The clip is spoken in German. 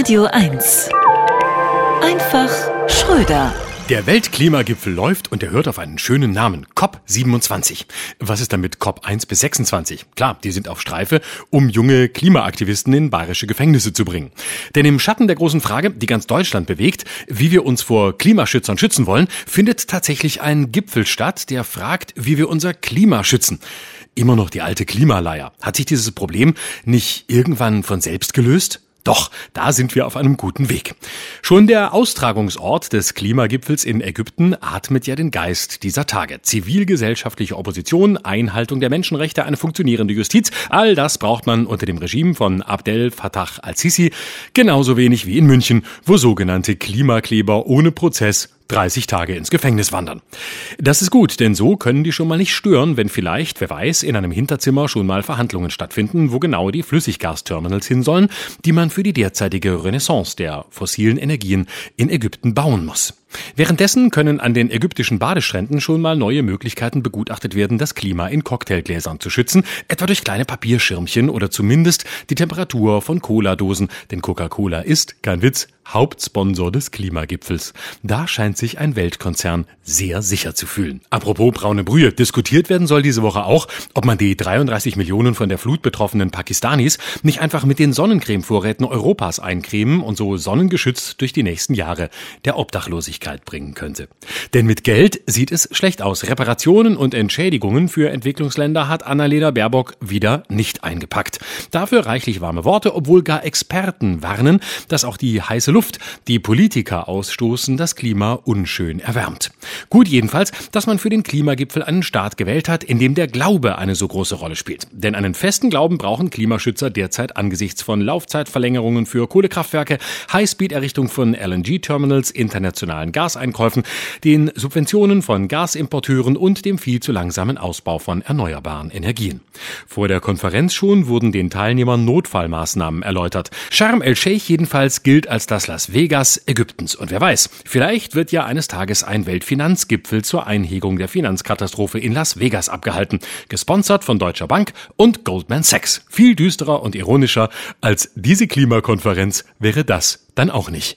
Radio 1. Einfach Schröder. Der Weltklimagipfel läuft und er hört auf einen schönen Namen, COP27. Was ist damit COP 1 bis 26? Klar, die sind auf Streife, um junge Klimaaktivisten in bayerische Gefängnisse zu bringen. Denn im Schatten der großen Frage, die ganz Deutschland bewegt, wie wir uns vor Klimaschützern schützen wollen, findet tatsächlich ein Gipfel statt, der fragt, wie wir unser Klima schützen. Immer noch die alte Klimaleier. Hat sich dieses Problem nicht irgendwann von selbst gelöst? Doch, da sind wir auf einem guten Weg. Schon der Austragungsort des Klimagipfels in Ägypten atmet ja den Geist dieser Tage. Zivilgesellschaftliche Opposition, Einhaltung der Menschenrechte, eine funktionierende Justiz, all das braucht man unter dem Regime von Abdel Fattah al-Sisi genauso wenig wie in München, wo sogenannte Klimakleber ohne Prozess 30 Tage ins Gefängnis wandern. Das ist gut, denn so können die schon mal nicht stören, wenn vielleicht, wer weiß, in einem Hinterzimmer schon mal Verhandlungen stattfinden, wo genau die Flüssiggasterminals hin sollen, die man für die derzeitige Renaissance der fossilen Energien in Ägypten bauen muss. Währenddessen können an den ägyptischen Badestränden schon mal neue Möglichkeiten begutachtet werden, das Klima in Cocktailgläsern zu schützen, etwa durch kleine Papierschirmchen oder zumindest die Temperatur von Cola-Dosen, denn Coca-Cola ist, kein Witz, Hauptsponsor des Klimagipfels. Da scheint sich ein Weltkonzern sehr sicher zu fühlen. Apropos braune Brühe, diskutiert werden soll diese Woche auch, ob man die 33 Millionen von der Flut betroffenen Pakistanis nicht einfach mit den Sonnencremevorräten Europas eincremen und so sonnengeschützt durch die nächsten Jahre der Obdachlosigkeit Gerechtigkeit bringen könnte. Denn mit Geld sieht es schlecht aus. Reparationen und Entschädigungen für Entwicklungsländer hat Annalena Baerbock wieder nicht eingepackt. Dafür reichlich warme Worte, obwohl gar Experten warnen, dass auch die heiße Luft, die Politiker ausstoßen, das Klima unschön erwärmt. Gut jedenfalls, dass man für den Klimagipfel einen Staat gewählt hat, in dem der Glaube eine so große Rolle spielt. Denn einen festen Glauben brauchen Klimaschützer derzeit angesichts von Laufzeitverlängerungen für Kohlekraftwerke, Highspeed-Errichtung von LNG-Terminals, internationalen an Gaseinkäufen, den Subventionen von Gasimporteuren und dem viel zu langsamen Ausbau von erneuerbaren Energien. Vor der Konferenz schon wurden den Teilnehmern Notfallmaßnahmen erläutert. Sharm el-Sheikh jedenfalls gilt als das Las Vegas Ägyptens. Und wer weiß, vielleicht wird ja eines Tages ein Weltfinanzgipfel zur Einhegung der Finanzkatastrophe in Las Vegas abgehalten, gesponsert von Deutscher Bank und Goldman Sachs. Viel düsterer und ironischer als diese Klimakonferenz wäre das dann auch nicht.